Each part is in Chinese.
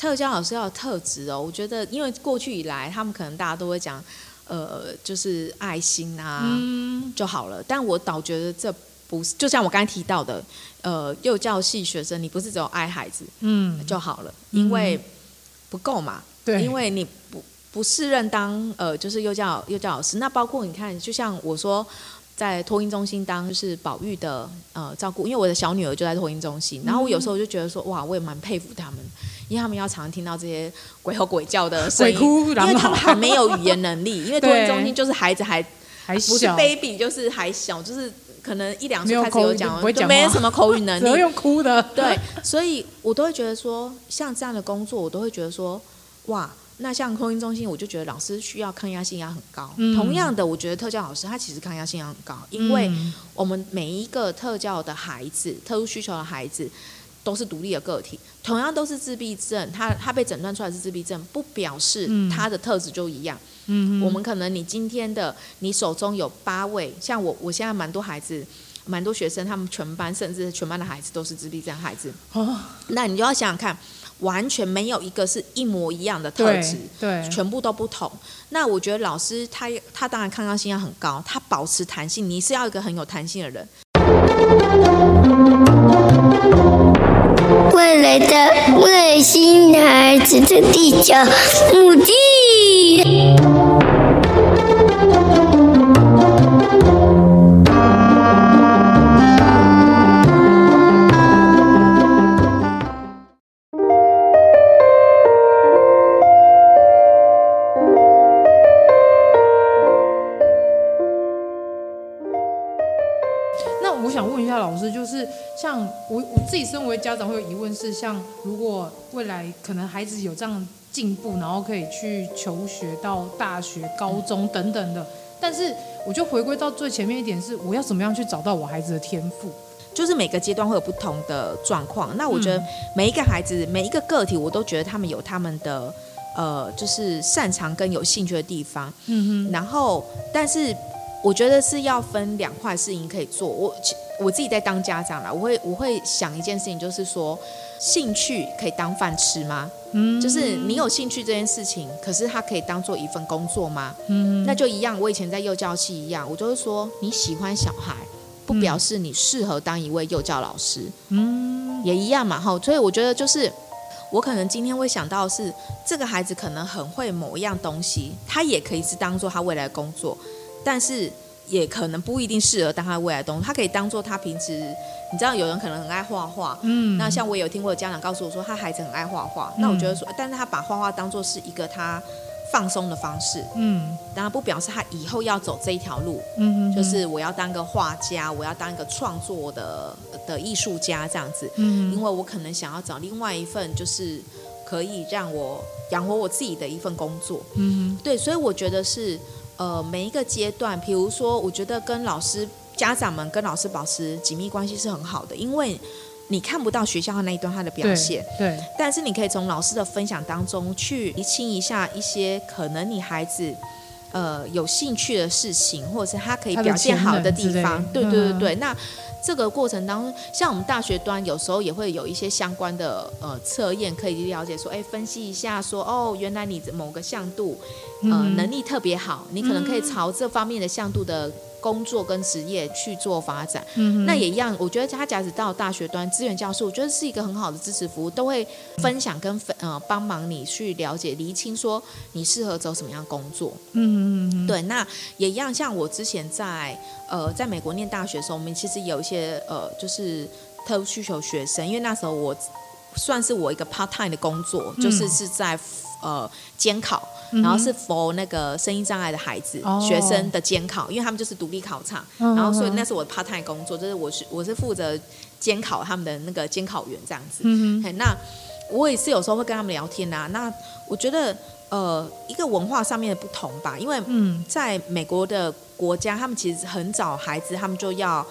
特教老师要有特质哦，我觉得，因为过去以来，他们可能大家都会讲，呃，就是爱心啊，嗯、就好了。但我倒觉得这不是，就像我刚才提到的，呃，幼教系学生，你不是只有爱孩子，嗯，就好了，因为不够嘛，对，因为你不不适任当呃，就是幼教幼教老师。那包括你看，就像我说。在托婴中心当就是保育的呃照顾，因为我的小女儿就在托婴中心，然后我有时候就觉得说哇，我也蛮佩服他们，因为他们要常听到这些鬼吼鬼叫的声音，因为他们还没有语言能力，因为托婴中心就是孩子还 还不是 baby，就是还小，就是可能一两岁开始有讲，就没什么口语能力，用哭的，对，所以我都会觉得说，像这样的工作，我都会觉得说哇。那像托婴中心，我就觉得老师需要抗压性要很高。嗯、同样的，我觉得特教老师他其实抗压性要很高，因为我们每一个特教的孩子、特殊需求的孩子都是独立的个体，同样都是自闭症，他他被诊断出来是自闭症，不表示他的特质就一样。嗯，我们可能你今天的你手中有八位，像我我现在蛮多孩子，蛮多学生，他们全班甚至全班的孩子都是自闭症孩子。哦，那你就要想想看。完全没有一个是一模一样的特质，对，全部都不同。那我觉得老师他他当然抗压性要很高，他保持弹性，你是要一个很有弹性的人。未来的外星孩子的地球母鸡。长会有疑问是，像如果未来可能孩子有这样进步，然后可以去求学到大学、高中等等的，但是我就回归到最前面一点是，我要怎么样去找到我孩子的天赋？就是每个阶段会有不同的状况。那我觉得每一个孩子、每一个个体，我都觉得他们有他们的呃，就是擅长跟有兴趣的地方。嗯哼。然后，但是我觉得是要分两块事情可以做。我。我自己在当家长啦，我会我会想一件事情，就是说，兴趣可以当饭吃吗？嗯，就是你有兴趣这件事情，可是它可以当做一份工作吗？嗯，那就一样。我以前在幼教系一样，我就会说，你喜欢小孩，不表示你适合当一位幼教老师。嗯，也一样嘛。哈，所以我觉得就是，我可能今天会想到的是，这个孩子可能很会某一样东西，他也可以是当做他未来的工作，但是。也可能不一定适合当他未来的东西，他可以当做他平时，你知道有人可能很爱画画，嗯，那像我有听过家长告诉我说，他孩子很爱画画，嗯，那我觉得说，但是他把画画当做是一个他放松的方式，嗯，当然不表示他以后要走这一条路，嗯哼哼，就是我要当个画家，我要当一个创作的的艺术家这样子，嗯，因为我可能想要找另外一份，就是可以让我养活我自己的一份工作，嗯，对，所以我觉得是。呃，每一个阶段，比如说，我觉得跟老师、家长们跟老师保持紧密关系是很好的，因为你看不到学校的那一段他的表现，对，对，但是你可以从老师的分享当中去厘清一下一些可能你孩子呃有兴趣的事情，或者是他可以表现好的地方，对对对对，嗯、那。这个过程当中，像我们大学端有时候也会有一些相关的呃测验，可以了解说，哎，分析一下说，哦，原来你某个向度，呃，能力特别好，你可能可以朝这方面的向度的。工作跟职业去做发展，嗯，那也一样。我觉得他假使到大学端资源教室，我觉得是一个很好的支持服务，都会分享跟分呃帮忙你去了解、厘清说你适合走什么样工作。嗯嗯嗯。对，那也一样。像我之前在呃在美国念大学的时候，我们其实有一些呃就是特殊需求学生，因为那时候我算是我一个 part time 的工作，嗯、就是是在呃监考。然后是 for 那个声音障碍的孩子、哦、学生的监考，因为他们就是独立考场，嗯、然后所以那是我的 part time 工作，就是我是我是负责监考他们的那个监考员这样子。嗯、那我也是有时候会跟他们聊天啊。那我觉得呃，一个文化上面的不同吧，因为在美国的国家，他们其实很早孩子他们就要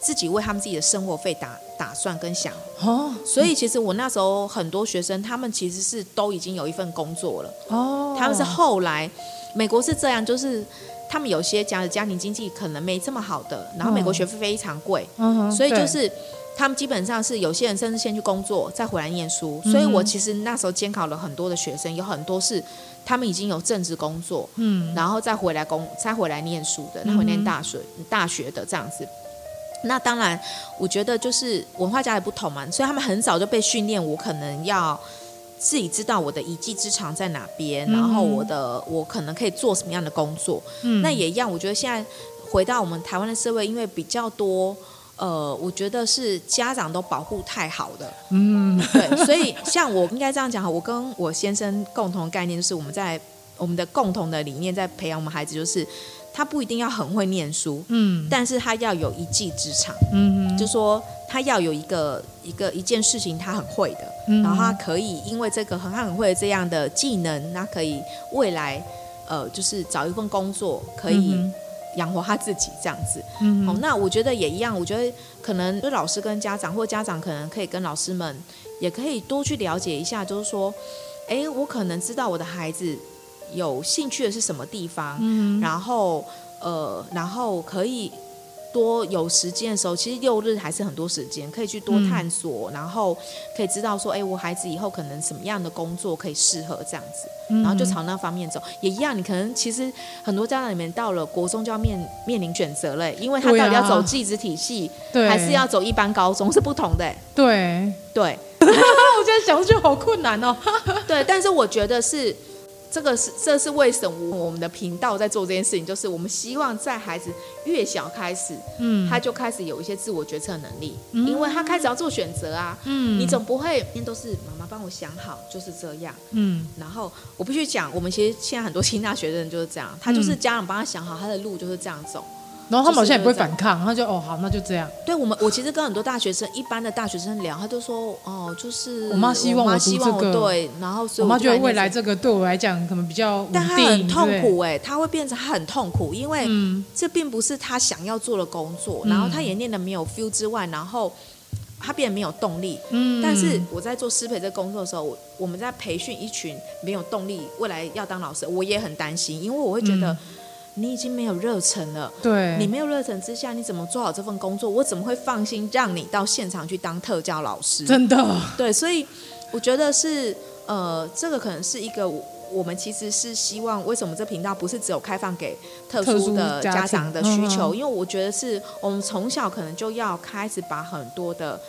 自己为他们自己的生活费打打算跟想哦。所以其实我那时候很多学生，他们其实是都已经有一份工作了哦。他们是后来美国是这样，就是。他们有些家的家庭经济可能没这么好的，然后美国学费非常贵，嗯、所以就是他们基本上是有些人甚至先去工作再回来念书。嗯、所以我其实那时候监考了很多的学生，有很多是他们已经有正职工作，嗯，然后再回来工再回来念书的，然后念大学、嗯、大学的这样子。那当然，我觉得就是文化家也不同嘛，所以他们很早就被训练，我可能要。自己知道我的一技之长在哪边，嗯、然后我的我可能可以做什么样的工作，嗯、那也一样。我觉得现在回到我们台湾的社会，因为比较多，呃，我觉得是家长都保护太好的，嗯，对，所以像我应该这样讲哈，我跟我先生共同的概念就是我们在我们的共同的理念在培养我们孩子就是。他不一定要很会念书，嗯，但是他要有一技之长，嗯哼，就说他要有一个一个一件事情他很会的，嗯，然后他可以因为这个很很会这样的技能，那可以未来呃就是找一份工作可以养活他自己这样子，嗯哼，哦，那我觉得也一样，我觉得可能就老师跟家长或家长可能可以跟老师们也可以多去了解一下，就是说，哎，我可能知道我的孩子。有兴趣的是什么地方？嗯，然后呃，然后可以多有时间的时候，其实六日还是很多时间，可以去多探索，嗯、然后可以知道说，哎，我孩子以后可能什么样的工作可以适合这样子，嗯、然后就朝那方面走。也一样，你可能其实很多家长里面到了国中就要面面临选择了，因为他到底要走技职体系，对啊、还是要走一般高中是不同的。对对，我现在想就好困难哦。对，但是我觉得是。这个是这是为什么我们的频道在做这件事情，就是我们希望在孩子越小开始，嗯，他就开始有一些自我决策能力，嗯，因为他开始要做选择啊，嗯，你总不会天都是妈妈帮我想好就是这样，嗯，然后我必须讲，我们其实现在很多清大学的人就是这样，他就是家长帮他想好他的路就是这样走。然后他们好像也不会反抗，他就哦好，那就这样。对我们，我其实跟很多大学生，一般的大学生聊，他都说哦，就是我妈希望我读这个，对，然后所以我妈觉得未来这个对我来讲可能比较稳定，但他很痛苦哎，他会变成很痛苦，因为这并不是他想要做的工作，然后他也念的没有 feel 之外，然后他变得没有动力。嗯，但是我在做师培这个工作的时候，我我们在培训一群没有动力未来要当老师，我也很担心，因为我会觉得。你已经没有热忱了，对，你没有热忱之下，你怎么做好这份工作？我怎么会放心让你到现场去当特教老师？真的，对，所以我觉得是，呃，这个可能是一个我们其实是希望，为什么这频道不是只有开放给特殊的家长的需求？因为我觉得是我们从小可能就要开始把很多的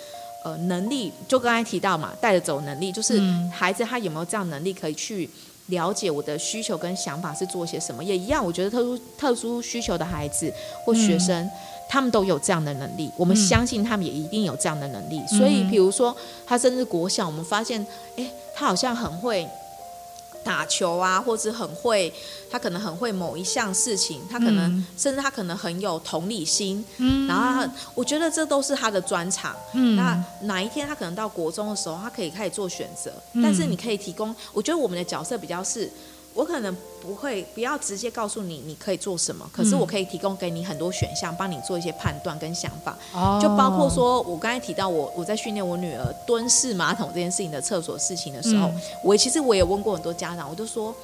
呃能力，就刚才提到嘛，带着走能力，就是孩子他有没有这样能力可以去。了解我的需求跟想法是做些什么，也一样。我觉得特殊特殊需求的孩子或学生，嗯、他们都有这样的能力。我们相信他们也一定有这样的能力。嗯、所以，比如说他甚至国小，我们发现，哎，他好像很会。打球啊，或者很会，他可能很会某一项事情，他可能、嗯、甚至他可能很有同理心，嗯，然后他我觉得这都是他的专长，嗯，那哪一天他可能到国中的时候，他可以开始做选择，嗯、但是你可以提供，我觉得我们的角色比较是。我可能不会，不要直接告诉你你可以做什么，可是我可以提供给你很多选项，帮你做一些判断跟想法。哦，就包括说我刚才提到我我在训练我女儿蹲式马桶这件事情的厕所事情的时候，嗯、我其实我也问过很多家长，我就说。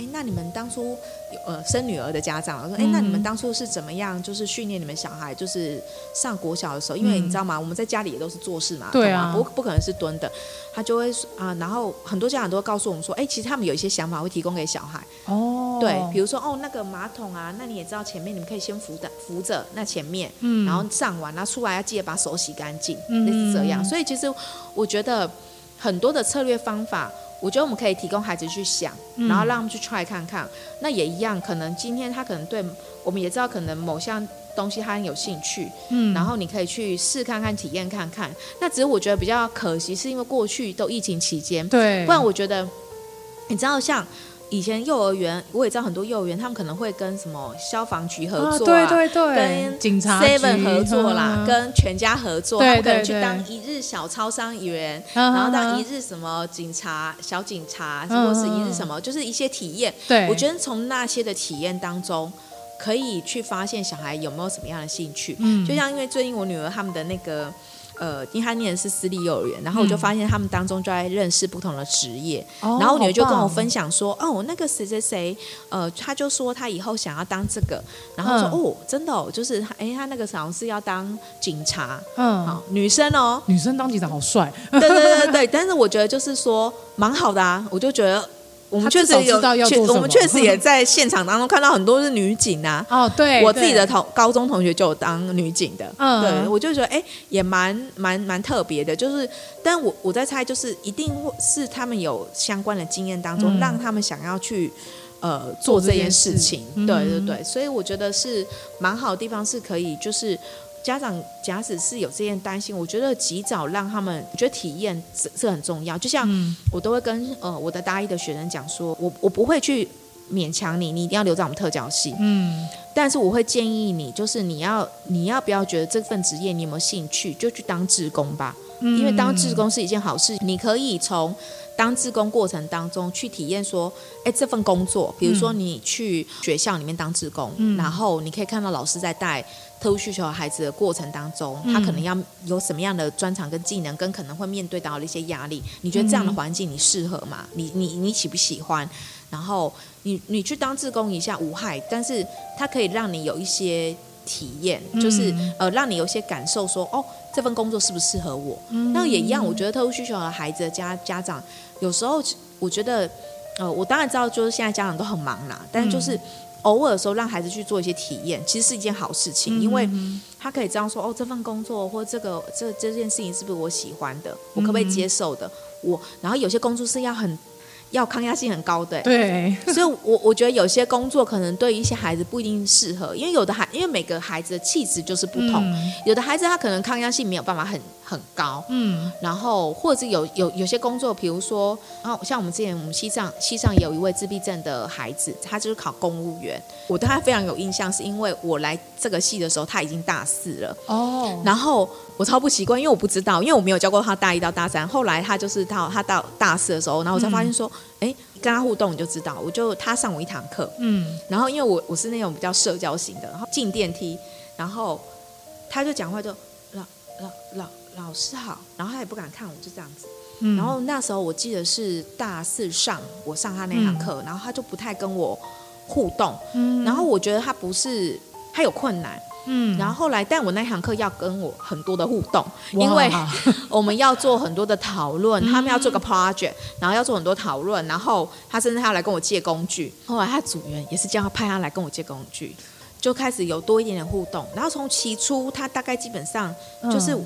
哎，那你们当初有呃生女儿的家长说，哎，那你们当初是怎么样，就是训练你们小孩，就是上国小的时候，因为你知道吗？我们在家里也都是做事嘛，对啊，不不可能是蹲的，他就会啊，然后很多家长都会告诉我们说，哎，其实他们有一些想法会提供给小孩。哦，对，比如说哦那个马桶啊，那你也知道前面你们可以先扶的扶着那前面，嗯，然后上完，然后出来要记得把手洗干净，类似这样，所以其实我觉得很多的策略方法。我觉得我们可以提供孩子去想，然后让他们去 try 看看。嗯、那也一样，可能今天他可能对我们也知道，可能某项东西他很有兴趣，嗯，然后你可以去试看看、体验看看。那只是我觉得比较可惜，是因为过去都疫情期间，对，不然我觉得，你知道像以前幼儿园，我也知道很多幼儿园，他们可能会跟什么消防局合作、啊，对对对，跟警察 Seven 合作啦，嗯、跟全家合作，对对对，他们可能去当一日小超商员，然后当一日什么警察、小警察，或者是一日什么，就是一些体验。对，我觉得从那些的体验当中，可以去发现小孩有没有什么样的兴趣。嗯，就像因为最近我女儿他们的那个。呃，因为他念的是私立幼儿园，然后我就发现他们当中就在认识不同的职业，嗯、然后我女儿就跟我分享说，哦，哦，那个谁谁谁，呃，他就说他以后想要当这个，然后说，嗯、哦，真的哦，就是，哎，他那个好像是要当警察，嗯，好，女生哦，女生当警察好帅，对对对对，但是我觉得就是说蛮好的啊，我就觉得。我们确实有，我们确实也 在现场当中看到很多是女警啊。哦，对，我自己的同高中同学就有当女警的。嗯，对，我就觉得哎，也蛮蛮蛮特别的。就是，但我我在猜，就是一定会是他们有相关的经验当中，嗯、让他们想要去呃做这件事情。事对对对，所以我觉得是蛮好的地方，是可以就是。家长假使是有这件担心，我觉得及早让他们，我觉得体验是是很重要。就像我都会跟呃我的大一的学生讲说，我我不会去勉强你，你一定要留在我们特教系。嗯，但是我会建议你，就是你要你要不要觉得这份职业你有没有兴趣，就去当志工吧。嗯，因为当志工是一件好事，你可以从当志工过程当中去体验说，哎，这份工作，比如说你去学校里面当志工，嗯，然后你可以看到老师在带。特殊需求的孩子的过程当中，他可能要有什么样的专长跟技能，跟可能会面对到的一些压力。你觉得这样的环境你适合吗？你你你喜不喜欢？然后你你去当志工一下无害，但是它可以让你有一些体验，就是呃让你有一些感受说，说哦这份工作适不适合我？那也一样，我觉得特殊需求的孩子的家家长有时候我觉得呃我当然知道，就是现在家长都很忙啦，但是就是。偶尔的时候，让孩子去做一些体验，其实是一件好事情，因为他可以这样说：哦，这份工作或这个这这件事情是不是我喜欢的？我可不可以接受的？我然后有些工作是要很。要抗压性很高的，对，所以我，我我觉得有些工作可能对于一些孩子不一定适合，因为有的孩，因为每个孩子的气质就是不同，嗯、有的孩子他可能抗压性没有办法很很高，嗯，然后或者是有有有些工作，比如说，啊，像我们之前我们西藏西藏也有一位自闭症的孩子，他就是考公务员，我对他非常有印象，是因为我来这个系的时候他已经大四了，哦，然后。我超不习惯，因为我不知道，因为我没有教过他大一到大三。后来他就是到他到大四的时候，然后我才发现说，哎、嗯，跟他互动你就知道，我就他上我一堂课，嗯，然后因为我我是那种比较社交型的，然后进电梯，然后他就讲话就老老老老师好，然后他也不敢看我，就这样子，嗯，然后那时候我记得是大四上我上他那堂课，嗯、然后他就不太跟我互动，嗯，然后我觉得他不是他有困难。嗯，然后后来，但我那堂课要跟我很多的互动，因为 我们要做很多的讨论，他们要做个 project，然后要做很多讨论，然后他甚至他要来跟我借工具。后来他组员也是这样派他来跟我借工具，就开始有多一点点互动。然后从起初，他大概基本上就是。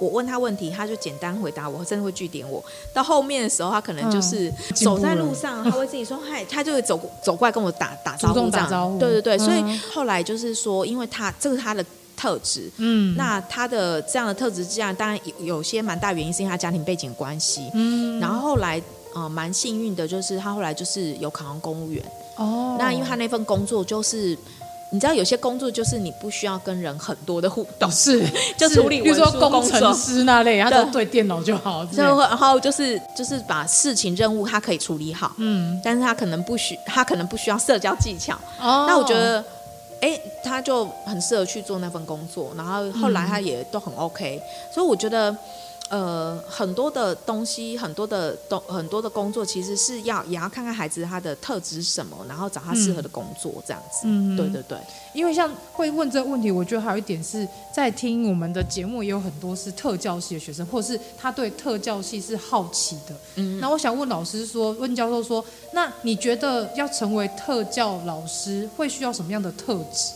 我问他问题，他就简单回答我，甚至会据点我。到后面的时候，他可能就是走在路上，他会自己说嗨，他就会走走过来跟我打打招呼，这样。打招呼。对对对，所以后来就是说，因为他这是他的特质，嗯，那他的这样的特质这样，当然有有些蛮大原因是因为他家庭背景关系，嗯，然后后来呃蛮幸运的，就是他后来就是有考上公务员，哦，那因为他那份工作就是。你知道有些工作就是你不需要跟人很多的互动，是就处理比如说工程师那类，他就对电脑就好。就然后就是就是把事情任务他可以处理好，嗯，但是他可能不需他可能不需要社交技巧。哦，那我觉得，哎，他就很适合去做那份工作。然后后来他也都很 OK，所以我觉得。呃，很多的东西，很多的东，很多的工作，其实是要也要看看孩子他的特质是什么，然后找他适合的工作，这样子。嗯，对对对。因为像会问这个问题，我觉得还有一点是在听我们的节目，也有很多是特教系的学生，或者是他对特教系是好奇的。嗯。那我想问老师说，问教授说，那你觉得要成为特教老师，会需要什么样的特质？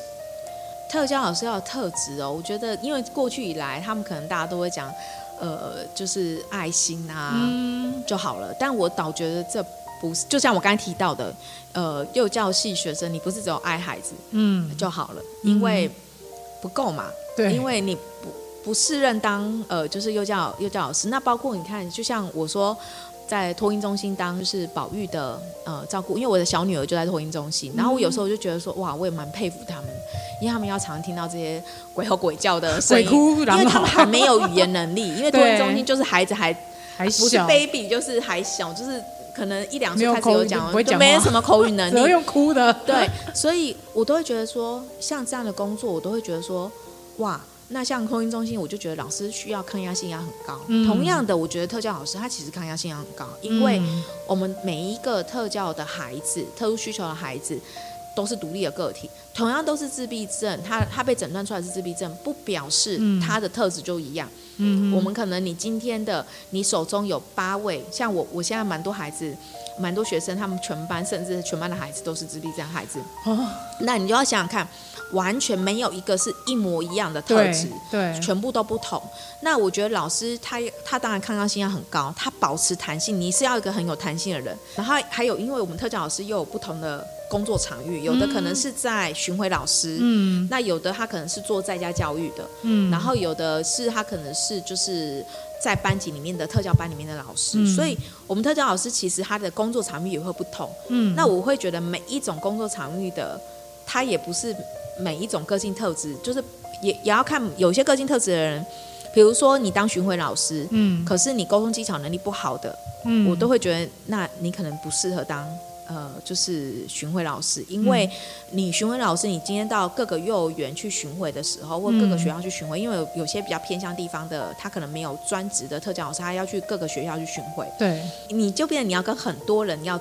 特教老师要有特质哦，我觉得，因为过去以来，他们可能大家都会讲。呃，就是爱心啊，嗯、就好了。但我倒觉得这不是，就像我刚才提到的，呃，幼教系学生，你不是只有爱孩子，嗯，就好了，因为不够嘛。对，因为你不不适任当呃，就是幼教幼教老师。那包括你看，就像我说，在托婴中心当就是保育的呃照顾，因为我的小女儿就在托婴中心，然后我有时候就觉得说哇，我也蛮佩服他们，因为他们要常听到这些鬼吼鬼叫的声音，鬼哭因为他们还没有语言能力，因为托婴中心就是孩子还还小不是 baby 就是还小，就是可能一两岁开始有讲，没就没什么口语能力，只用哭的，对，所以我都会觉得说，像这样的工作，我都会觉得说哇。那像空运中心，我就觉得老师需要抗压性要很高。嗯、同样的，我觉得特教老师他其实抗压性要很高，因为我们每一个特教的孩子、特殊需求的孩子都是独立的个体，同样都是自闭症，他他被诊断出来是自闭症，不表示他的特质就一样。嗯，我们可能你今天的你手中有八位，像我我现在蛮多孩子，蛮多学生，他们全班甚至全班的孩子都是自闭症孩子。哦，那你就要想想看。完全没有一个是一模一样的特质，对，全部都不同。那我觉得老师他他当然抗压性要很高，他保持弹性，你是要一个很有弹性的人。然后还有，因为我们特教老师又有不同的工作场域，有的可能是在巡回老师，嗯，那有的他可能是做在家教育的，嗯，然后有的是他可能是就是在班级里面的特教班里面的老师，嗯，所以我们特教老师其实他的工作场域也会不同，嗯，那我会觉得每一种工作场域的他也不是。每一种个性特质，就是也也要看有些个性特质的人，比如说你当巡回老师，嗯，可是你沟通技巧能力不好的，嗯，我都会觉得，那你可能不适合当呃，就是巡回老师，因为你巡回老师，你今天到各个幼儿园去巡回的时候，或各个学校去巡回，因为有有些比较偏向地方的，他可能没有专职的特教老师，他要去各个学校去巡回，对，你就变成你要跟很多人要。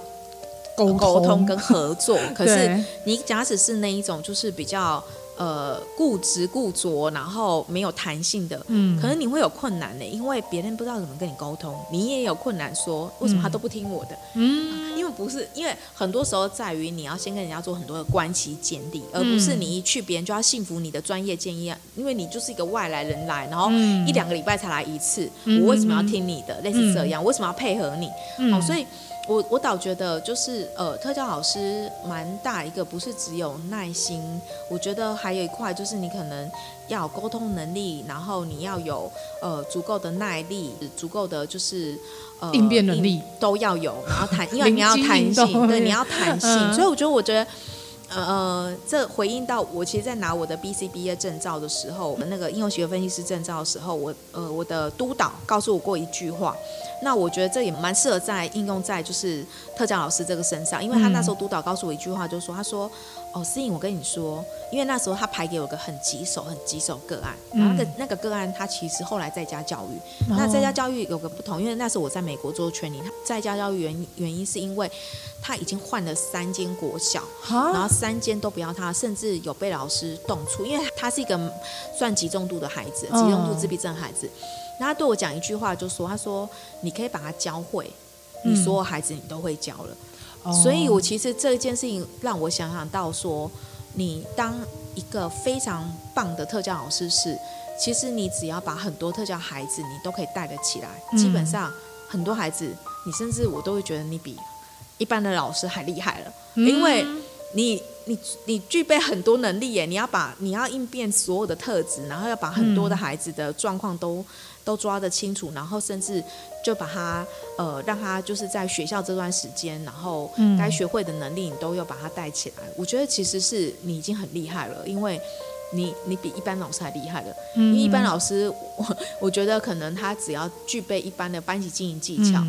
沟沟通跟合作，可是你假使是那一种，就是比较呃固执固着，然后没有弹性的，嗯，可能你会有困难的，因为别人不知道怎么跟你沟通，你也有困难说为什么他都不听我的，嗯，因为不是，因为很多时候在于你要先跟人家做很多的关系建立，而不是你一去别人就要信服你的专业建议啊，因为你就是一个外来人来，然后一两个礼拜才来一次，我为什么要听你的？类似这样，为什么要配合你？好，所以。我我倒觉得就是呃，特教老师蛮大一个，不是只有耐心，我觉得还有一块就是你可能要有沟通能力，然后你要有呃足够的耐力，足够的就是呃应变能力都要有，然后弹，因为你要弹性，对，你要弹性，嗯、所以我觉得我觉得。呃，这回应到我其实，在拿我的 BC 毕业证照的时候，那个应用行为分析师证照的时候，我呃，我的督导告诉我过一句话，那我觉得这也蛮适合在应用在就是特教老师这个身上，因为他那时候督导告诉我一句话，就是说，他说。哦，思颖，我跟你说，因为那时候他排给我个很棘手、很棘手个案，然后那个那个个案，他其实后来在家教育。嗯、那在家教育有个不同，因为那时候我在美国做全年，他在家教育原原因是因为他已经换了三间国小，然后三间都不要他，甚至有被老师动粗，因为他是一个算极重度的孩子，极重度自闭症孩子。然后他对我讲一句话，就说：“他说你可以把它教会，你所有孩子你都会教了。”所以，我其实这件事情让我想想到说，你当一个非常棒的特教老师是，其实你只要把很多特教孩子，你都可以带得起来。基本上，很多孩子，你甚至我都会觉得你比一般的老师还厉害了，因为你你你具备很多能力耶，你要把你要应变所有的特质，然后要把很多的孩子的状况都。都抓得清楚，然后甚至就把他呃，让他就是在学校这段时间，然后该学会的能力你都要把他带起来。我觉得其实是你已经很厉害了，因为你你比一般老师还厉害了。因为一般老师，我我觉得可能他只要具备一般的班级经营技巧，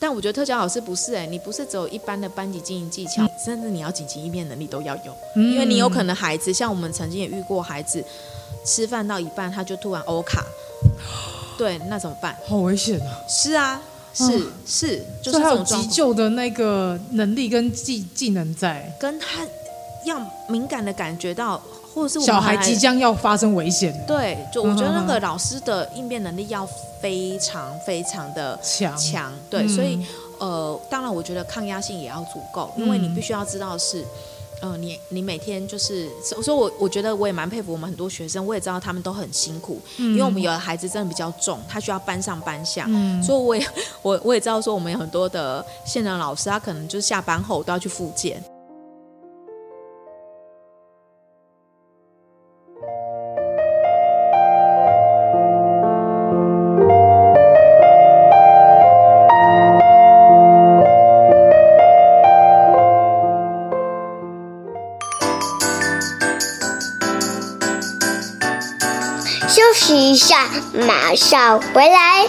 但我觉得特教老师不是哎，你不是只有一般的班级经营技巧，甚至你要紧急应变能力都要有，因为你有可能孩子像我们曾经也遇过孩子吃饭到一半他就突然欧卡。对，那怎么办？好危险啊！是啊，是、嗯、是，就是他有急救的那个能力跟技技能在，跟他要敏感的感觉到，或者是小孩即将要发生危险。对，就我觉得那个老师的应变能力要非常非常的强强。对，嗯、所以呃，当然我觉得抗压性也要足够，因为你必须要知道是。嗯、呃，你你每天就是，所以我我觉得我也蛮佩服我们很多学生，我也知道他们都很辛苦，嗯、因为我们有的孩子真的比较重，他需要搬上搬下，嗯、所以我也我我也知道说我们有很多的现任老师，他可能就是下班后都要去复健。马上回来。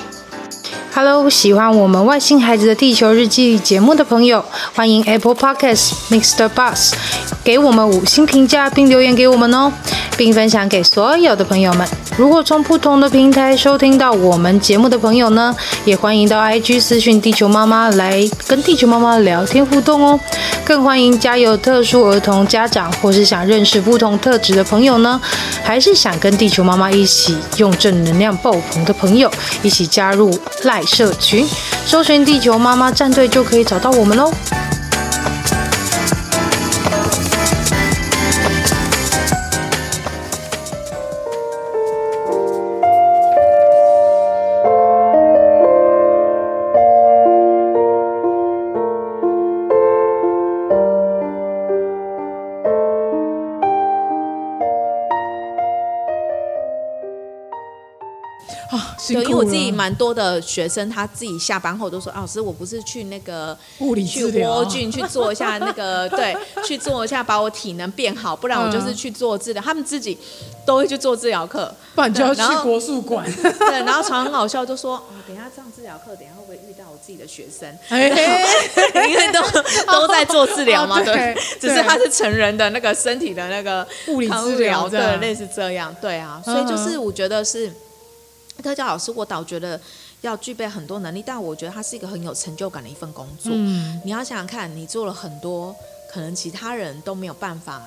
Hello，喜欢我们外星孩子的地球日记节目的朋友，欢迎 Apple Podcasts Mr. Bus 给我们五星评价并留言给我们哦，并分享给所有的朋友们。如果从不同的平台收听到我们节目的朋友呢，也欢迎到 IG 私讯地球妈妈来跟地球妈妈聊天互动哦。更欢迎家有特殊儿童家长或是想认识不同特质的朋友呢，还是想跟地球妈妈一起用正能量爆棚的朋友，一起加入赖社群，搜寻地球妈妈战队就可以找到我们喽。自己蛮多的学生，他自己下班后都说：“啊、老师，我不是去那个物理去窝菌去做一下那个，对，去做一下把我体能变好，不然我就是去做治疗。嗯”他们自己都会去做治疗课，不然就要去国术馆。对，然后常很好笑，就说：“哦，等一下上治疗课，等一下会不会遇到我自己的学生？因为都都在做治疗嘛，对，对，只是他是成人的那个身体的那个物理治疗，对，类似这样，对啊，所以就是我觉得是。特教老师，我倒觉得要具备很多能力，但我觉得他是一个很有成就感的一份工作。嗯，你要想想看，你做了很多可能其他人都没有办法，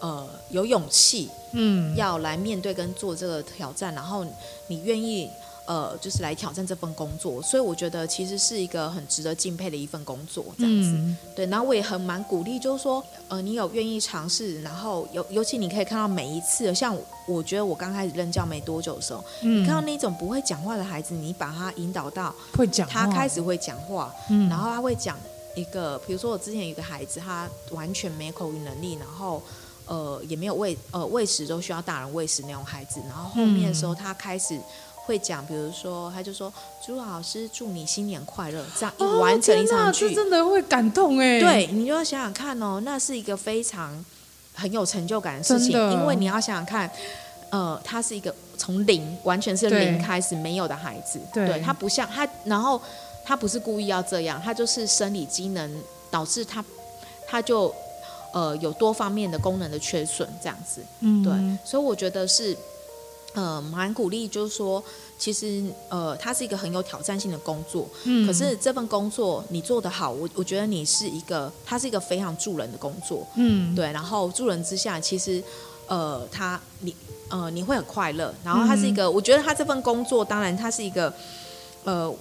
呃，有勇气，嗯，要来面对跟做这个挑战，然后你愿意。呃，就是来挑战这份工作，所以我觉得其实是一个很值得敬佩的一份工作，这样子。嗯、对，然后我也很蛮鼓励，就是说，呃，你有愿意尝试，然后尤尤其你可以看到每一次，像我觉得我刚开始任教没多久的时候，嗯、你看到那种不会讲话的孩子，你把他引导到会讲，他开始会讲话，嗯，然后他会讲一个，比如说我之前有一个孩子，他完全没口语能力，然后呃也没有喂呃喂食都需要大人喂食那种孩子，然后后面的时候他开始。会讲，比如说，他就说：“朱老师，祝你新年快乐。”这样一完成一场剧，哦、真的会感动哎。对，你就要想想看哦，那是一个非常很有成就感的事情，因为你要想想看，呃，他是一个从零，完全是零开始没有的孩子，对，对他不像他，然后他不是故意要这样，他就是生理机能导致他，他就呃有多方面的功能的缺损，这样子，嗯，对，所以我觉得是。呃，蛮鼓励，就是说，其实呃，它是一个很有挑战性的工作。嗯。可是这份工作你做得好，我我觉得你是一个，它是一个非常助人的工作。嗯。对，然后助人之下，其实呃，他你呃，你会很快乐。然后它是一个，嗯、我觉得他这份工作，当然它是一个呃。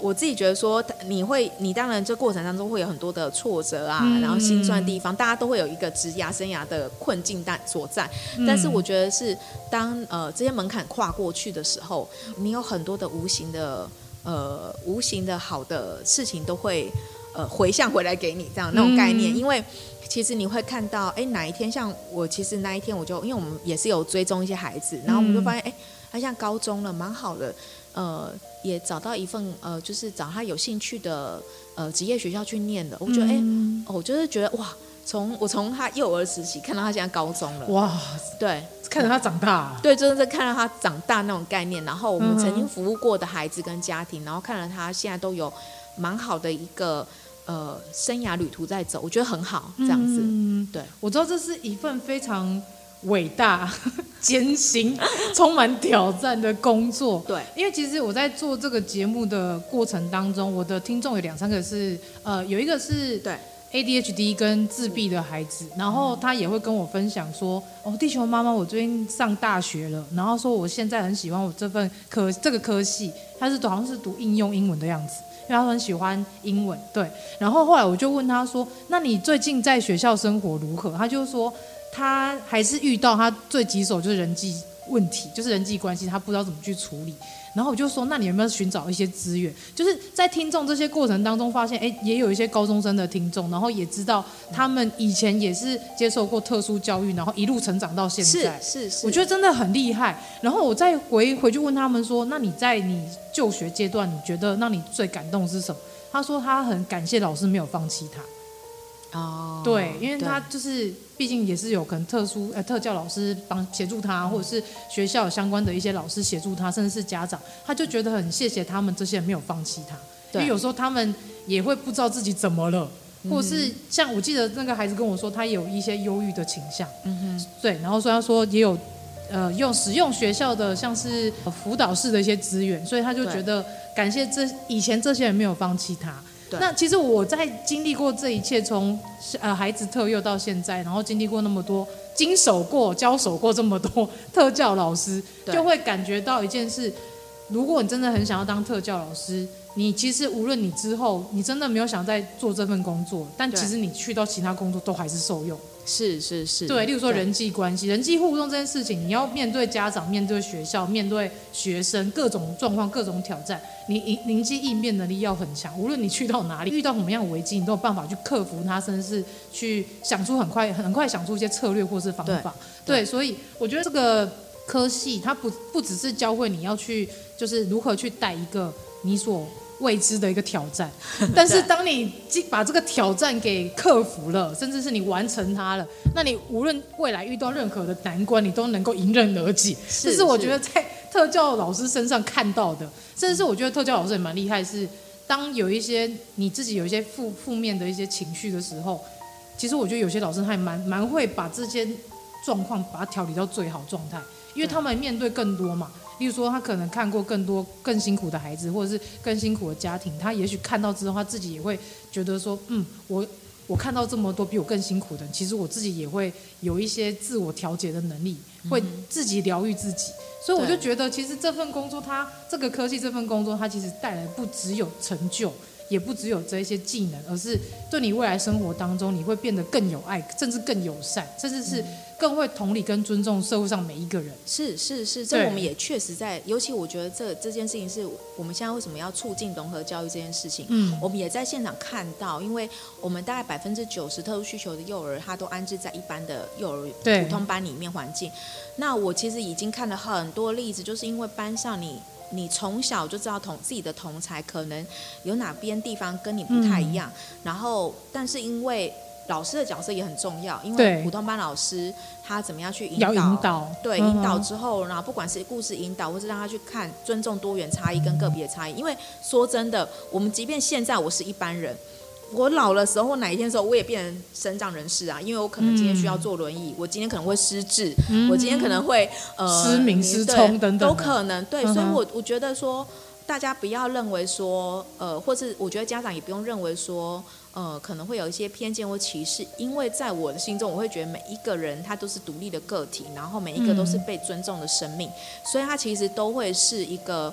我自己觉得说，你会，你当然这过程当中会有很多的挫折啊，嗯、然后心酸的地方，大家都会有一个职涯生涯的困境但所在。嗯、但是我觉得是当呃这些门槛跨过去的时候，你有很多的无形的呃无形的好的事情都会呃回向回来给你这样那种概念。嗯、因为其实你会看到，哎，哪一天像我，其实那一天我就因为我们也是有追踪一些孩子，然后我们就发现，哎，他像高中了，蛮好的。呃，也找到一份呃，就是找他有兴趣的呃职业学校去念的。我觉得，哎、嗯，我就是觉得哇，从我从他幼儿时期看到他现在高中了，哇，对，看着他长大、啊，对，就是在看到他长大那种概念。然后我们曾经服务过的孩子跟家庭，然后看了他现在都有蛮好的一个呃生涯旅途在走，我觉得很好，这样子。嗯，对，我知道这是一份非常。伟大、艰辛、充满挑战的工作。对，因为其实我在做这个节目的过程当中，我的听众有两三个是，呃，有一个是对 ADHD 跟自闭的孩子，然后他也会跟我分享说：“哦，地球妈妈，我最近上大学了，然后说我现在很喜欢我这份科这个科系，他是好像是读应用英文的样子，因为他很喜欢英文。”对，然后后来我就问他说：“那你最近在学校生活如何？”他就说。他还是遇到他最棘手就是人际问题，就是人际关系，他不知道怎么去处理。然后我就说，那你有没有寻找一些资源？就是在听众这些过程当中，发现哎，也有一些高中生的听众，然后也知道他们以前也是接受过特殊教育，然后一路成长到现在。是是是，我觉得真的很厉害。然后我再回回去问他们说，那你在你就学阶段，你觉得让你最感动的是什么？他说他很感谢老师没有放弃他。哦，对，因为他就是毕竟也是有可能特殊呃特教老师帮协助他，或者是学校相关的一些老师协助他，甚至是家长，他就觉得很谢谢他们这些人没有放弃他，因为有时候他们也会不知道自己怎么了，或者是像我记得那个孩子跟我说，他有一些忧郁的倾向，嗯哼，对，然后虽然说也有呃用使用学校的像是辅导室的一些资源，所以他就觉得感谢这以前这些人没有放弃他。那其实我在经历过这一切，从呃孩子特幼到现在，然后经历过那么多，经手过、交手过这么多特教老师，就会感觉到一件事：如果你真的很想要当特教老师，你其实无论你之后你真的没有想再做这份工作，但其实你去到其他工作都还是受用。是是是，对，例如说人际关系、人际互动这件事情，你要面对家长、面对学校、面对学生各种状况、各种挑战，你灵灵机应变能力要很强。无论你去到哪里，遇到什么样的危机，你都有办法去克服它，甚至是去想出很快、很快想出一些策略或是方法。对，对，所以我觉得这个科系它不不只是教会你要去，就是如何去带一个你所。未知的一个挑战，但是当你把这个挑战给克服了，甚至是你完成它了，那你无论未来遇到任何的难关，你都能够迎刃而解。这是我觉得在特教老师身上看到的，甚至是我觉得特教老师也蛮厉害，是当有一些你自己有一些负负面的一些情绪的时候，其实我觉得有些老师还蛮蛮会把这些状况把它调理到最好状态，因为他们面对更多嘛。例如说，他可能看过更多更辛苦的孩子，或者是更辛苦的家庭，他也许看到之后，他自己也会觉得说，嗯，我我看到这么多比我更辛苦的，其实我自己也会有一些自我调节的能力，会自己疗愈自己。所以我就觉得，其实这份工作，它这个科技这份工作，它其实带来不只有成就。也不只有这一些技能，而是对你未来生活当中，你会变得更有爱，甚至更友善，甚至是更会同理跟尊重社会上每一个人。是是是，这我们也确实在，尤其我觉得这这件事情是我们现在为什么要促进融合教育这件事情。嗯，我们也在现场看到，因为我们大概百分之九十特殊需求的幼儿，他都安置在一般的幼儿普通班里面环境。那我其实已经看了很多例子，就是因为班上你。你从小就知道同自己的同才可能有哪边地方跟你不太一样，嗯、然后但是因为老师的角色也很重要，因为普通班老师他怎么样去引导，引导对，引导之后，然后不管是故事引导，或是让他去看尊重多元差异跟个别的差异，因为说真的，我们即便现在我是一般人。我老了时候，或哪一天的时候，我也变成身障人士啊，因为我可能今天需要坐轮椅，嗯、我今天可能会失智，嗯、我今天可能会呃失明、失聪等等，都可能。对，嗯、所以我我觉得说，大家不要认为说，呃，或是我觉得家长也不用认为说，呃，可能会有一些偏见或歧视，因为在我的心中，我会觉得每一个人他都是独立的个体，然后每一个都是被尊重的生命，所以他其实都会是一个，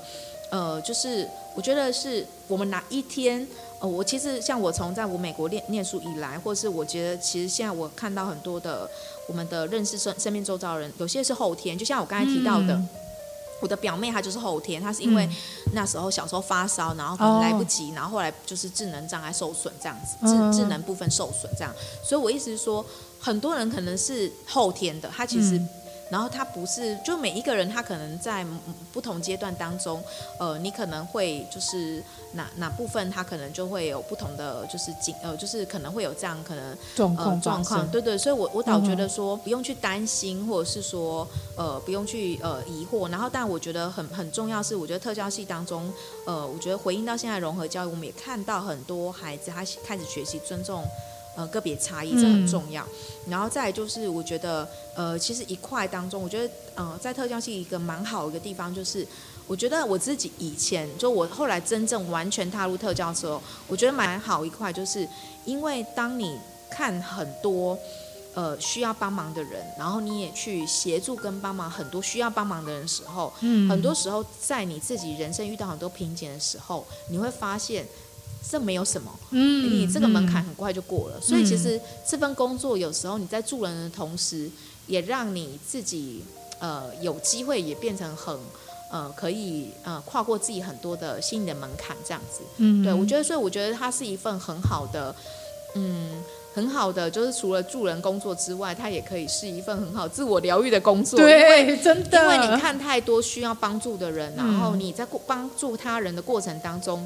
呃，就是我觉得是我们哪一天。呃，我其实像我从在我美国念念书以来，或是我觉得其实现在我看到很多的我们的认识生生命周遭人，有些是后天，就像我刚才提到的，我的表妹她就是后天，她是因为那时候小时候发烧，然后可能来不及，然后后来就是智能障碍受损这样子，智智能部分受损这样，所以我意思是说，很多人可能是后天的，他其实。嗯然后他不是，就每一个人他可能在不同阶段当中，呃，你可能会就是哪哪部分他可能就会有不同的就是经呃，就是可能会有这样可能状况状况，对对，所以我我倒觉得说不用去担心，或者是说呃不用去呃疑惑。然后，但我觉得很很重要是，我觉得特教系当中，呃，我觉得回应到现在融合教育，我们也看到很多孩子他开始学习尊重。呃，个别差异这很重要，嗯、然后再就是，我觉得，呃，其实一块当中，我觉得，呃，在特教系一个蛮好的一个地方，就是，我觉得我自己以前，就我后来真正完全踏入特教的时候，我觉得蛮好一块，就是因为当你看很多，呃，需要帮忙的人，然后你也去协助跟帮忙很多需要帮忙的人的时候，嗯，很多时候在你自己人生遇到很多瓶颈的时候，你会发现。这没有什么，嗯，你这个门槛很快就过了。嗯、所以其实这份工作有时候你在助人的同时，也让你自己呃有机会也变成很呃可以呃跨过自己很多的心理的门槛这样子。嗯，对我觉得，所以我觉得它是一份很好的，嗯，很好的，就是除了助人工作之外，它也可以是一份很好自我疗愈的工作。对，真的，因为你看太多需要帮助的人，然后你在过帮助他人的过程当中。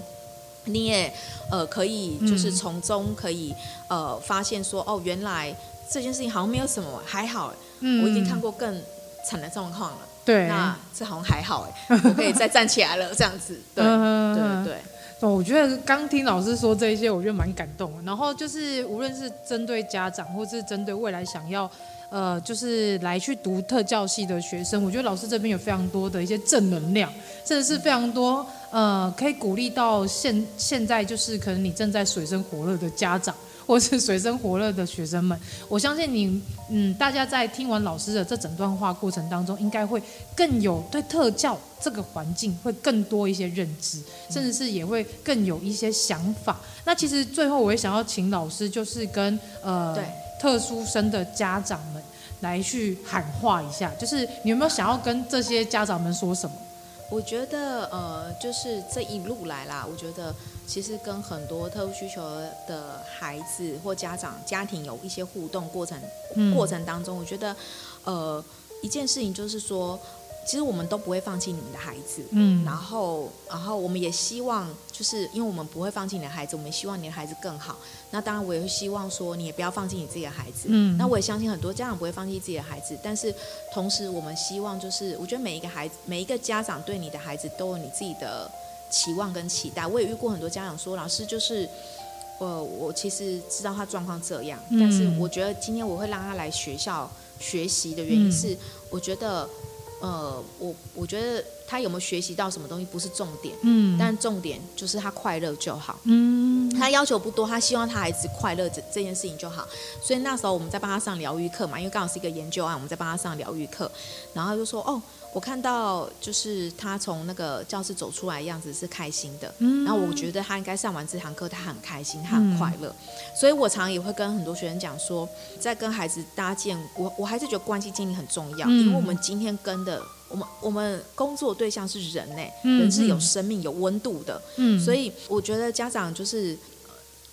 你也呃可以就是从中可以呃发现说哦，原来这件事情好像没有什么，还好，嗯、我已经看过更惨的状况了。对，那这好像还好哎，我可以再站起来了，这样子。对 对对。哦，我觉得刚听老师说这一些，我觉得蛮感动。然后就是无论是针对家长，或是针对未来想要，呃，就是来去读特教系的学生，我觉得老师这边有非常多的一些正能量，甚至是非常多，呃，可以鼓励到现现在就是可能你正在水深火热的家长。或是水深火热的学生们，我相信你，嗯，大家在听完老师的这整段话过程当中，应该会更有对特教这个环境会更多一些认知，甚至是也会更有一些想法。那其实最后我也想要请老师，就是跟呃对特殊生的家长们来去喊话一下，就是你有没有想要跟这些家长们说什么？我觉得呃，就是这一路来啦，我觉得。其实跟很多特殊需求的孩子或家长家庭有一些互动过程，嗯、过程当中，我觉得，呃，一件事情就是说。其实我们都不会放弃你们的孩子，嗯，然后，然后我们也希望，就是因为我们不会放弃你的孩子，我们希望你的孩子更好。那当然，我也会希望说，你也不要放弃你自己的孩子，嗯。那我也相信很多家长不会放弃自己的孩子，但是同时，我们希望就是，我觉得每一个孩子，每一个家长对你的孩子都有你自己的期望跟期待。我也遇过很多家长说，老师就是，呃，我其实知道他状况这样，但是我觉得今天我会让他来学校学习的原因是，我觉得。呃，我我觉得他有没有学习到什么东西不是重点，嗯，但重点就是他快乐就好，嗯，他要求不多，他希望他孩子快乐这这件事情就好。所以那时候我们在帮他上疗愈课嘛，因为刚好是一个研究案，我们在帮他上疗愈课，然后他就说哦。我看到就是他从那个教室走出来的样子是开心的，嗯，然后我觉得他应该上完这堂课他很开心，他很快乐，嗯，所以我常常也会跟很多学生讲说，在跟孩子搭建，我我还是觉得关系建立很重要，嗯，因为我们今天跟的我们我们工作对象是人呢，人是有生命有温度的，嗯，所以我觉得家长就是。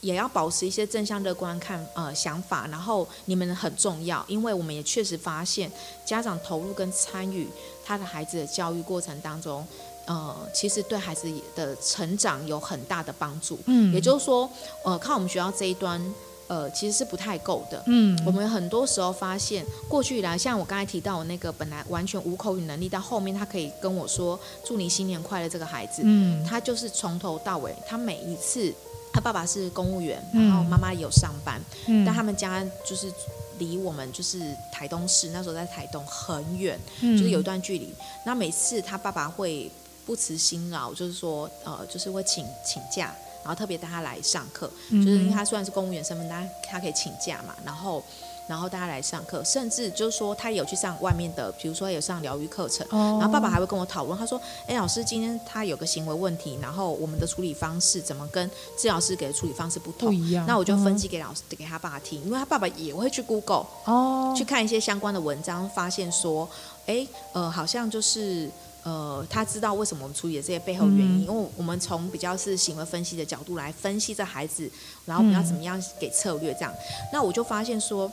也要保持一些正向乐观看呃想法，然后你们很重要，因为我们也确实发现家长投入跟参与他的孩子的教育过程当中，呃，其实对孩子的成长有很大的帮助。嗯，也就是说，呃，靠我们学校这一端，呃，其实是不太够的。嗯，我们很多时候发现，过去以来，像我刚才提到我那个本来完全无口语能力，到后面他可以跟我说“祝你新年快乐”这个孩子，嗯，他就是从头到尾，他每一次。他爸爸是公务员，然后妈妈有上班，嗯，但他们家就是离我们就是台东市，那时候在台东很远，嗯，就是有一段距离。那每次他爸爸会不辞辛劳，就是说呃，就是会请请假，然后特别带他来上课，就是因为他虽然是公务员身份，但他可以请假嘛，然后。然后大家来上课，甚至就是说他有去上外面的，比如说有上疗愈课程。Oh. 然后爸爸还会跟我讨论，他说：“哎，老师，今天他有个行为问题，然后我们的处理方式怎么跟治疗师给的处理方式不同？不一样。那我就分析给老师、uh-huh. 给他爸爸听，因为他爸爸也会去 Google 哦，oh. 去看一些相关的文章，发现说，哎，呃，好像就是呃，他知道为什么我们处理的这些背后原因，嗯、因为我们从比较是行为分析的角度来分析这孩子，然后我们要怎么样给策略这样。嗯、那我就发现说。”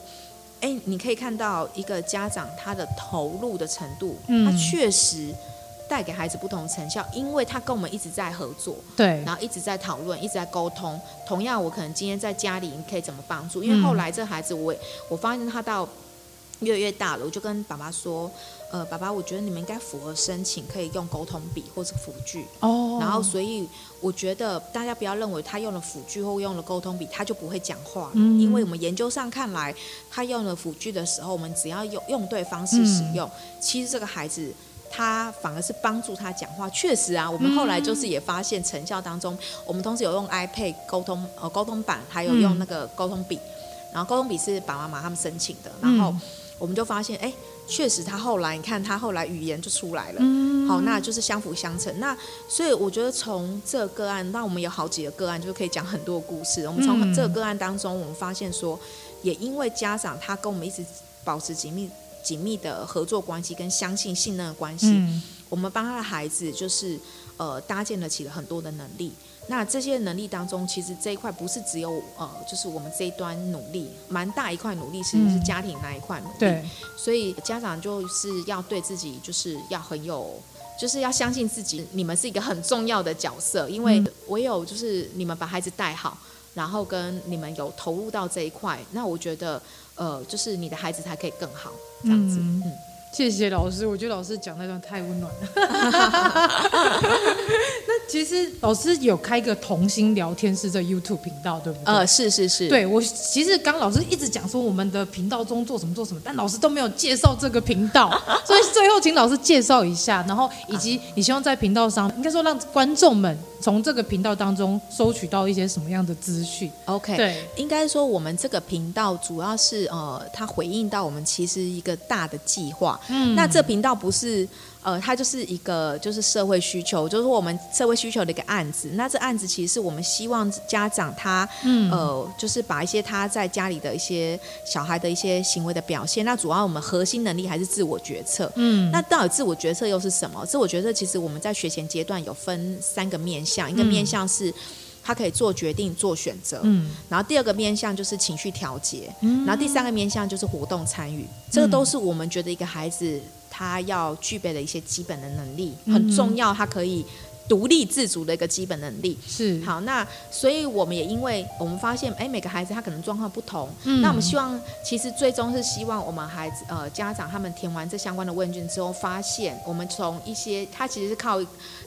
哎，你可以看到一个家长他的投入的程度，嗯、他确实带给孩子不同成效，因为他跟我们一直在合作，对，然后一直在讨论，一直在沟通。同样，我可能今天在家里，你可以怎么帮助？因为后来这孩子我，我我发现他到越来越大了，我就跟爸爸说。呃，爸爸，我觉得你们应该符合申请，可以用沟通笔或者辅具。哦。然后，所以我觉得大家不要认为他用了辅具或用了沟通笔，他就不会讲话。嗯。因为我们研究上看来，他用了辅具的时候，我们只要用用对方式使用，嗯，其实这个孩子他反而是帮助他讲话。确实啊，我们后来就是也发现成效当中，我们同时有用 iPad 沟通呃沟通板，还有用那个沟通笔，然后沟通笔是爸爸妈妈他们申请的，然后我们就发现哎。诶确实，他后来你看，他后来语言就出来了。嗯，好，那就是相辅相成。那所以我觉得从这个个案，那我们有好几个个案，就可以讲很多故事。我们从这个个案当中，我们发现说，也因为家长他跟我们一直保持紧密紧密的合作关系跟相信信任的关系，嗯，我们帮他的孩子就是呃搭建了起了很多的能力。那这些能力当中，其实这一块不是只有呃，就是我们这一端努力，蛮大一块努力，其实是家庭那一块努力。嗯、对，所以家长就是要对自己就是要很有就是要相信自己，你们是一个很重要的角色，因为唯有就是你们把孩子带好，然后跟你们有投入到这一块，那我觉得呃，就是你的孩子才可以更好这样子。嗯，谢谢老师，我觉得老师讲那段太温暖了。那其实老师有开一个童心聊天室这 YouTube 频道，对不对？呃，是是是。对，我其实刚老师一直讲说我们的频道中做什么做什么，但老师都没有介绍这个频道，所以最后请老师介绍一下，然后以及你希望在频道上，应该说让观众们从这个频道当中收取到一些什么样的资讯？OK，对，应该说我们这个频道主要是呃，它回应到我们其实一个大的计划。嗯，那这频道不是。呃，它就是一个就是社会需求，就是我们社会需求的一个案子。那这案子其实是我们希望家长他，嗯，呃，就是把一些他在家里的一些小孩的一些行为的表现，那主要我们核心能力还是自我决策。嗯，那到底自我决策又是什么？自我决策其实我们在学前阶段有分三个面向，一个面向是他可以做决定、做选择，嗯，然后第二个面向就是情绪调节，嗯，然后第三个面向就是活动参与，这个都是我们觉得一个孩子。他要具备的一些基本的能力很重要，他可以独立自主的一个基本能力是好。那所以我们也因为我们发现，哎，每个孩子他可能状况不同，嗯，那我们希望其实最终是希望我们孩子呃家长他们填完这相关的问卷之后，发现我们从一些他其实是靠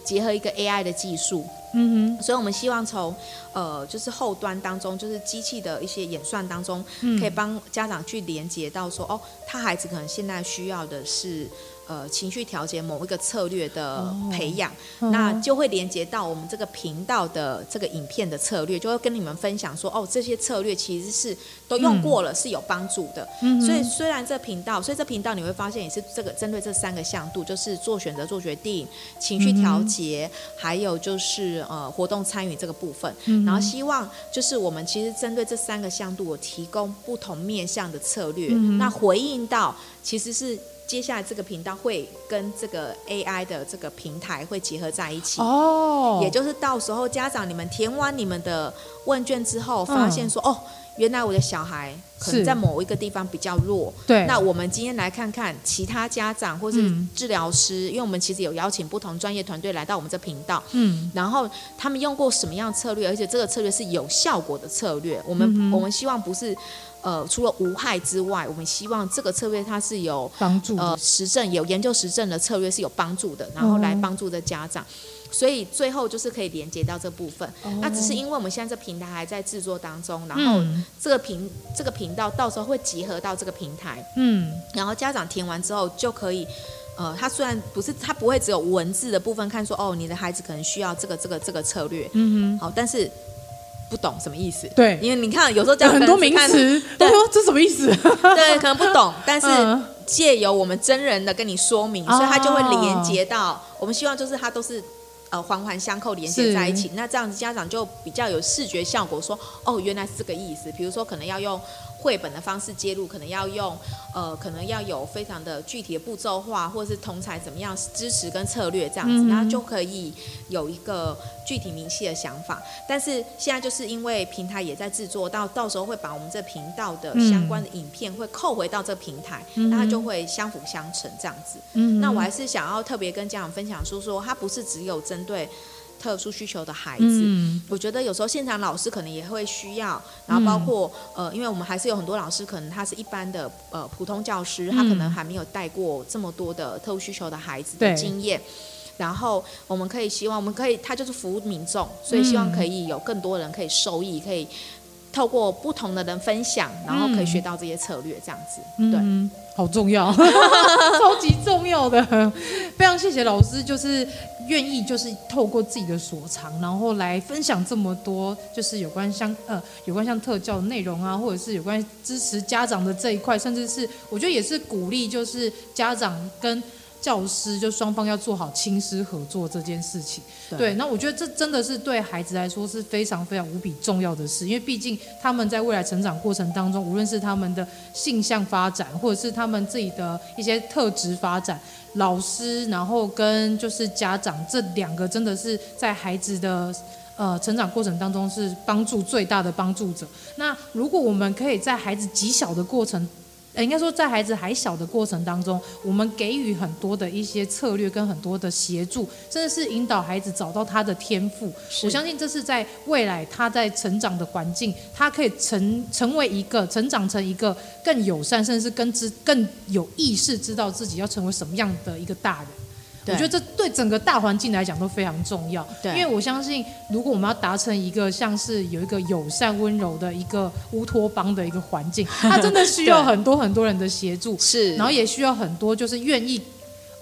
结合一个 AI 的技术，嗯哼，所以我们希望从呃就是后端当中，就是机器的一些演算当中，可以帮家长去连接到说，哦，他孩子可能现在需要的是。呃，情绪调节某一个策略的培养，哦、那就会连接到我们这个频道的这个影片的策略，就会跟你们分享说，哦，这些策略其实是都用过了，是有帮助的。嗯、所以虽然这频道，所以这频道你会发现也是这个针对这三个向度，就是做选择、做决定、情绪调节，嗯、还有就是呃活动参与这个部分。嗯、然后希望就是我们其实针对这三个向度，我提供不同面向的策略，嗯、那回应到其实是。接下来这个频道会跟这个 AI 的这个平台会结合在一起。哦，也就是到时候家长你们填完你们的问卷之后，发现说、嗯、哦，原来我的小孩可能在某一个地方比较弱，对，那我们今天来看看其他家长或是治疗师，嗯、因为我们其实有邀请不同专业团队来到我们这频道，嗯，然后他们用过什么样策略，而且这个策略是有效果的策略，我们、嗯、我们希望不是。呃，除了无害之外，我们希望这个策略它是有帮助，呃，实证有研究实证的策略是有帮助的，然后来帮助的家长，嗯、所以最后就是可以连接到这部分。哦、那只是因为我们现在这平台还在制作当中，然后这个频、嗯、这个频道到时候会集合到这个平台，嗯，然后家长填完之后就可以，呃，他虽然不是他不会只有文字的部分看说哦，你的孩子可能需要这个这个这个策略，嗯哼，好，但是。不懂什么意思？对，因为你看，有时候讲很多名词，对，这什么意思？对，可能不懂，但是借由我们真人的跟你说明，所以他就会连接到。我们希望就是他都是呃环环相扣，连接在一起。那这样子家长就比较有视觉效果，说哦，原来是这个意思。比如说，可能要用。绘本的方式介入，可能要用，呃，可能要有非常的具体的步骤化，或者是同侪怎么样支持跟策略这样子，那、嗯、就可以有一个具体明细的想法。但是现在就是因为平台也在制作，到到时候会把我们这频道的相关的影片会扣回到这平台，嗯、那它就会相辅相成这样子。嗯、那我还是想要特别跟家长分享说说，它不是只有针对。特殊需求的孩子，嗯、我觉得有时候现场老师可能也会需要，然后包括、嗯、呃，因为我们还是有很多老师，可能他是一般的呃普通教师，他可能还没有带过这么多的特殊需求的孩子的经验，对然后我们可以希望，我们可以他就是服务民众，所以希望可以有更多人可以受益，可以。透过不同的人分享，然后可以学到这些策略，这样子，嗯、对，好重要，超级重要的，非常谢谢老师，就是愿意就是透过自己的所长，然后来分享这么多，就是有关像呃有关像特教的内容啊，或者是有关支持家长的这一块，甚至是我觉得也是鼓励，就是家长跟。教师就双方要做好亲师合作这件事情，对，对，那我觉得这真的是对孩子来说是非常非常无比重要的事，因为毕竟他们在未来成长过程当中，无论是他们的性向发展，或者是他们自己的一些特质发展，老师然后跟就是家长这两个真的是在孩子的呃成长过程当中是帮助最大的帮助者。那如果我们可以在孩子极小的过程，呃，应该说在孩子还小的过程当中，我们给予很多的一些策略跟很多的协助，甚至是引导孩子找到他的天赋。我相信这是在未来他在成长的环境，他可以成成为一个成长成一个更友善，甚至是更知更有意识，知道自己要成为什么样的一个大人。我觉得这对。整个大环境来讲都非常重要，对，因为我相信，如果我们要达成一个像是有一个友善温柔的一个乌托邦的一个环境，它真的需 要很多很多人的协助，是，然后也需要很多就是愿意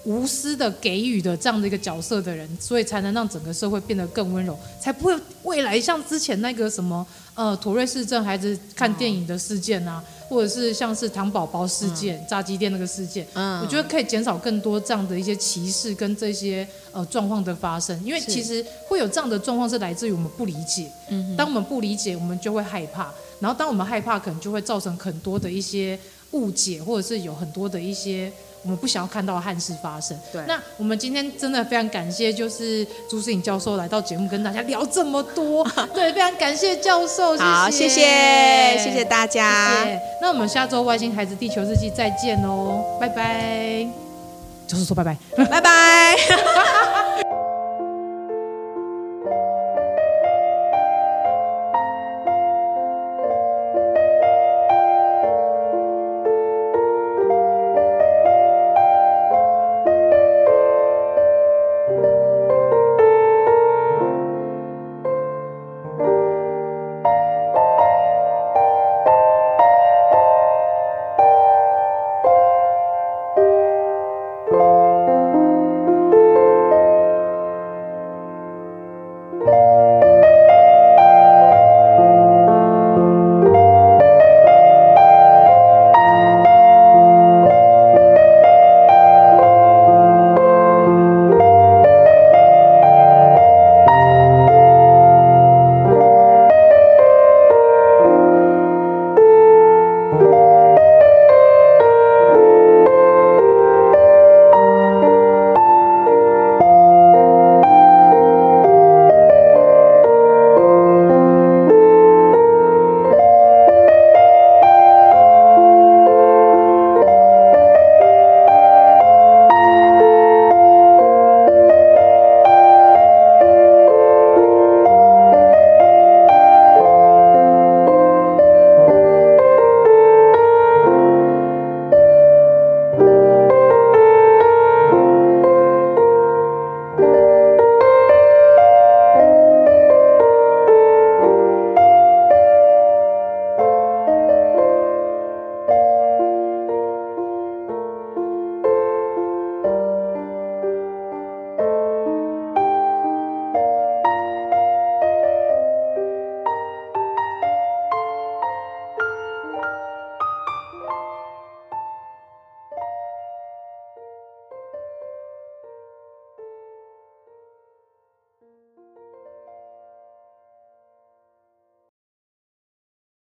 无私的给予的这样的一个角色的人，所以才能让整个社会变得更温柔，才不会未来像之前那个什么呃妥瑞氏症孩子看电影的事件啊。或者是像是糖宝宝事件、嗯、炸鸡店那个事件，嗯，我觉得可以减少更多这样的一些歧视跟这些呃状况的发生，因为其实会有这样的状况是来自于我们不理解，嗯，当我们不理解，我们就会害怕，然后当我们害怕，可能就会造成很多的一些误解，或者是有很多的一些。我们不想要看到的憾事发生。对，那我们今天真的非常感谢，就是朱思颖教授来到节目跟大家聊这么多。对，非常感谢教授，谢谢，好，谢谢，谢谢大家。谢谢。那我们下周《外星孩子地球日记》再见喽，拜拜。教授说拜拜，拜拜。